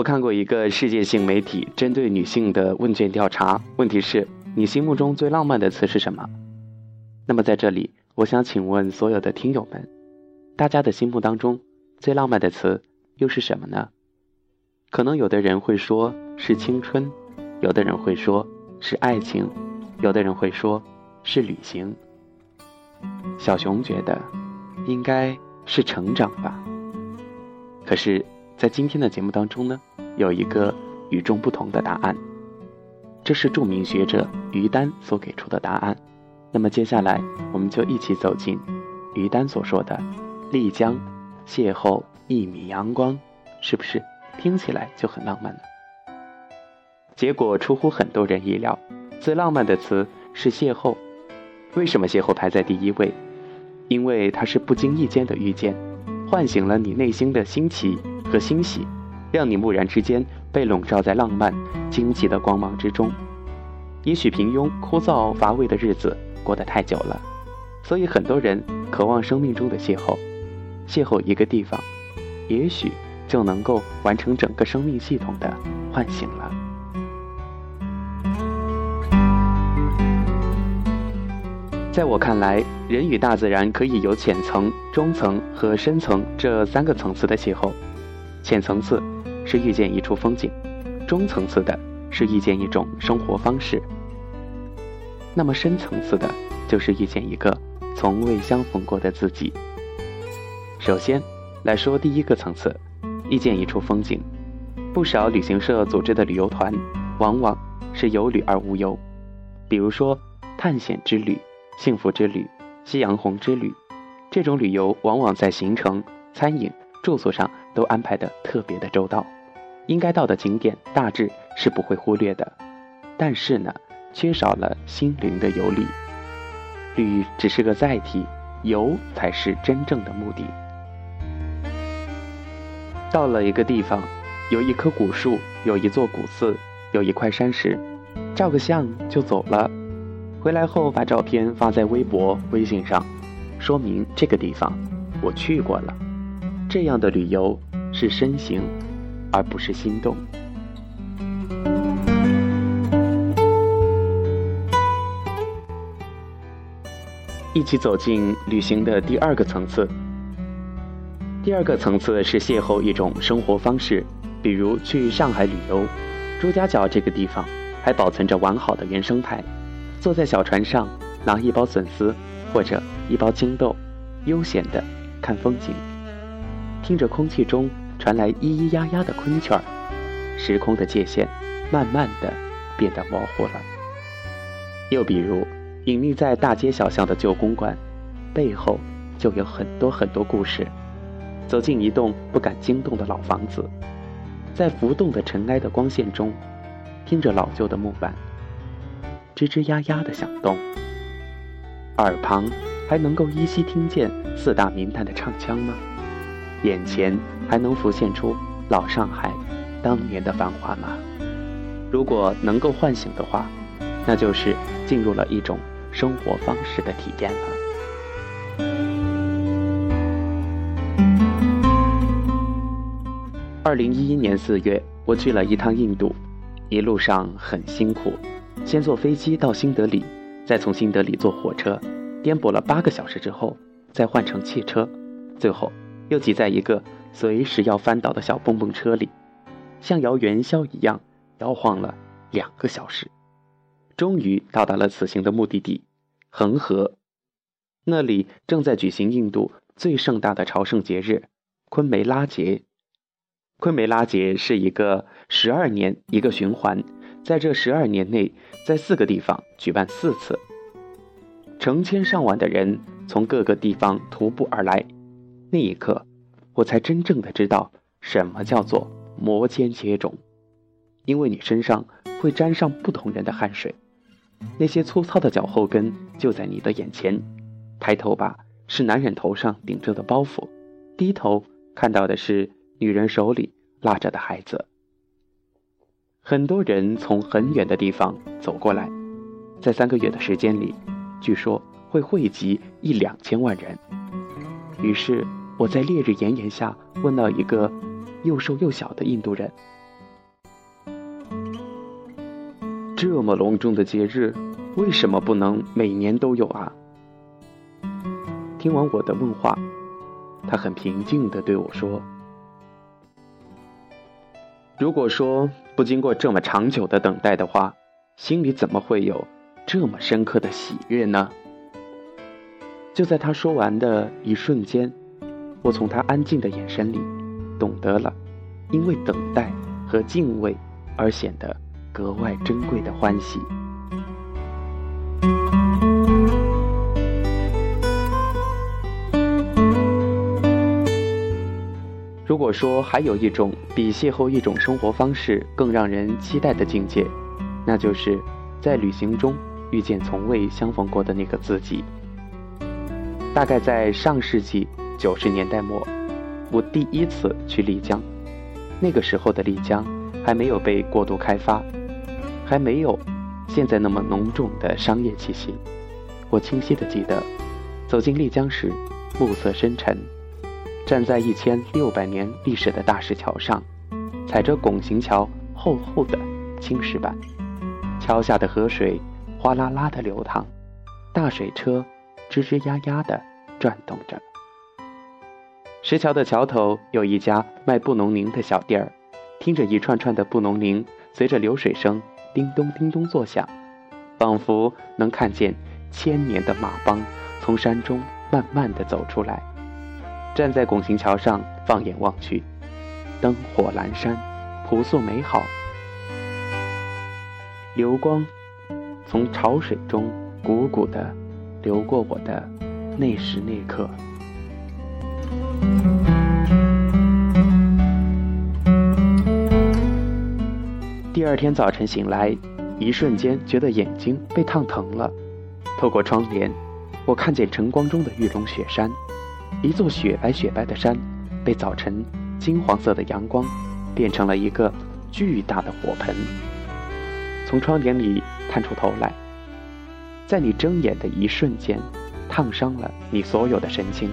我看过一个世界性媒体针对女性的问卷调查，问题是：你心目中最浪漫的词是什么？那么在这里，我想请问所有的听友们，大家的心目当中最浪漫的词又是什么呢？可能有的人会说是青春，有的人会说是爱情，有的人会说是旅行。小熊觉得应该是成长吧。可是。在今天的节目当中呢，有一个与众不同的答案，这是著名学者于丹所给出的答案。那么接下来，我们就一起走进于丹所说的“丽江邂逅一米阳光”，是不是听起来就很浪漫呢？结果出乎很多人意料，最浪漫的词是“邂逅”。为什么邂逅排在第一位？因为它是不经意间的遇见，唤醒了你内心的新奇。和欣喜，让你蓦然之间被笼罩在浪漫、惊奇的光芒之中。也许平庸、枯燥、乏味的日子过得太久了，所以很多人渴望生命中的邂逅。邂逅一个地方，也许就能够完成整个生命系统的唤醒了。在我看来，人与大自然可以有浅层、中层和深层这三个层次的邂逅。浅层次是遇见一处风景，中层次的是遇见一种生活方式，那么深层次的，就是遇见一个从未相逢过的自己。首先来说第一个层次，遇见一处风景。不少旅行社组织的旅游团，往往是有旅而无忧，比如说探险之旅、幸福之旅、夕阳红之旅，这种旅游往往在行程、餐饮。住宿上都安排的特别的周到，应该到的景点大致是不会忽略的，但是呢，缺少了心灵的游历，旅只是个载体，游才是真正的目的。到了一个地方，有一棵古树，有一座古寺，有一块山石，照个相就走了，回来后把照片发在微博、微信上，说明这个地方我去过了。这样的旅游是身行，而不是心动。一起走进旅行的第二个层次。第二个层次是邂逅一种生活方式，比如去上海旅游，朱家角这个地方还保存着完好的原生态。坐在小船上，拿一包笋丝或者一包青豆，悠闲的看风景。听着空气中传来咿咿呀呀的昆曲儿，时空的界限慢慢的变得模糊了。又比如，隐匿在大街小巷的旧公馆，背后就有很多很多故事。走进一栋不敢惊动的老房子，在浮动的尘埃的光线中，听着老旧的木板吱吱呀呀的响动，耳旁还能够依稀听见四大名旦的唱腔吗？眼前还能浮现出老上海当年的繁华吗？如果能够唤醒的话，那就是进入了一种生活方式的体验了。二零一一年四月，我去了一趟印度，一路上很辛苦，先坐飞机到新德里，再从新德里坐火车，颠簸了八个小时之后，再换乘汽车，最后。又挤在一个随时要翻倒的小蹦蹦车里，像摇元宵一样摇晃了两个小时，终于到达了此行的目的地——恒河。那里正在举行印度最盛大的朝圣节日——昆梅拉节。昆梅拉节是一个十二年一个循环，在这十二年内，在四个地方举办四次，成千上万的人从各个地方徒步而来。那一刻，我才真正的知道什么叫做摩肩接踵，因为你身上会沾上不同人的汗水，那些粗糙的脚后跟就在你的眼前，抬头吧，是男人头上顶着的包袱，低头看到的是女人手里拉着的孩子。很多人从很远的地方走过来，在三个月的时间里，据说会汇集一两千万人，于是。我在烈日炎炎下问到一个又瘦又小的印度人这么隆重的节日为什么不能每年都有啊？听完我的问话他很平静的对我说如果说不经过这么长久的等待的话心里怎么会有这么深刻的喜悦呢？就在他说完的一瞬间我从他安静的眼神里，懂得了，因为等待和敬畏而显得格外珍贵的欢喜。如果说还有一种比邂逅一种生活方式更让人期待的境界，那就是在旅行中遇见从未相逢过的那个自己。大概在上世纪九十年代末，我第一次去丽江，那个时候的丽江还没有被过度开发，还没有现在那么浓重的商业气息。我清晰的记得，走进丽江时，暮色深沉。站在一千六百年历史的大石桥上，踩着拱形桥厚厚的青石板，桥下的河水哗啦啦的流淌，大水车吱吱呀呀的转动着。石桥的桥头有一家卖布农铃的小店儿，听着一串串的布农铃随着流水声叮咚叮咚作响，仿佛能看见千年的马帮从山中慢慢的走出来。站在拱形桥上，放眼望去，灯火阑珊，朴素美好。流光从潮水中汩汩地流过我的那时那刻。第二天早晨醒来，一瞬间觉得眼睛被烫疼了。透过窗帘，我看见晨光中的玉龙雪山。一座雪白雪白的山，被早晨金黄色的阳光变成了一个巨大的火盆，从窗帘里探出头来，在你睁眼的一瞬间，烫伤了你所有的神经。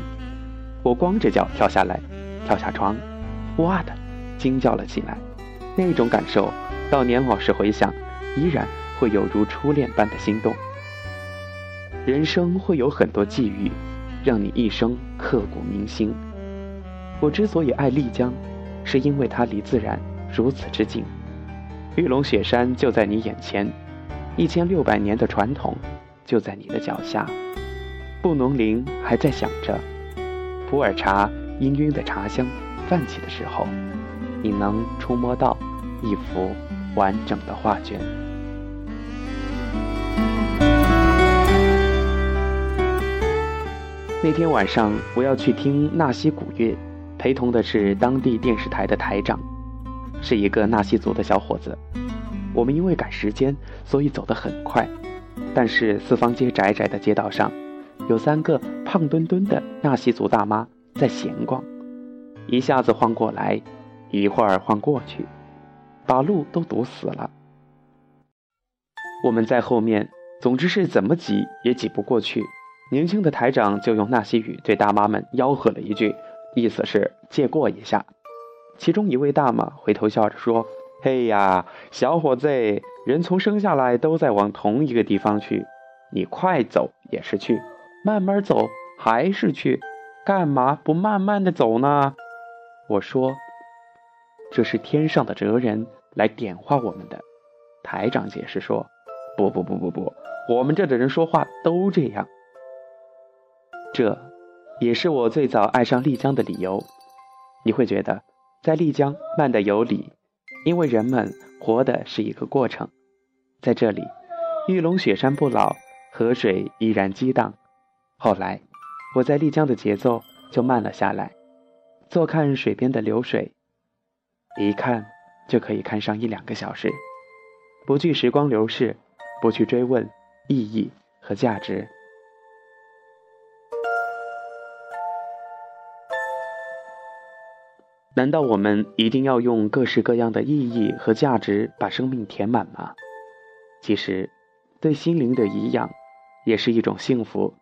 我光着脚跳下来，跳下床，哇的惊叫了起来。那种感受，到年老时回想，依然会有如初恋般的心动。人生会有很多际遇。让你一生刻骨铭心。我之所以爱丽江，是因为它离自然如此之近。玉龙雪山就在你眼前，一千六百年的传统就在你的脚下。布农铃还在响着，普洱茶氤氲的茶香泛起的时候，你能触摸到一幅完整的画卷。那天晚上，我要去听纳西古乐，陪同的是当地电视台的台长，是一个纳西族的小伙子。我们因为赶时间，所以走得很快。但是四方街窄窄的街道上，有三个胖墩墩的纳西族大妈在闲逛，一下子晃过来，一会儿晃过去，把路都堵死了。我们在后面，总之是怎么挤也挤不过去。年轻的台长就用纳西语对大妈们吆喝了一句，意思是借过一下。其中一位大妈回头笑着说：“嘿呀，小伙子，人从生下来都在往同一个地方去，你快走也是去，慢慢走还是去，干嘛不慢慢的走呢？”我说：“这是天上的哲人来点化我们的。”台长解释说：“不不不不不，我们这的人说话都这样。”这，也是我最早爱上丽江的理由。你会觉得，在丽江慢得有理，因为人们活的是一个过程。在这里，玉龙雪山不老，河水依然激荡。后来，我在丽江的节奏就慢了下来，坐看水边的流水，一看就可以看上一两个小时，不惧时光流逝，不去追问意义和价值。难道我们一定要用各式各样的意义和价值把生命填满吗？其实，对心灵的颐养，也是一种幸福。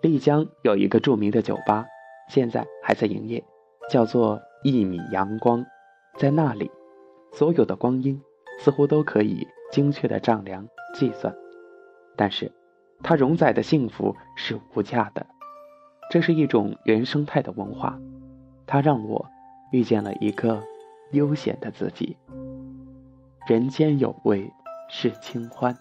丽江有一个著名的酒吧，现在还在营业，叫做一米阳光。在那里，所有的光阴似乎都可以精确的丈量计算，但是，它容载的幸福是无价的。这是一种原生态的文化，它让我遇见了一个悠闲的自己。人间有味是清欢。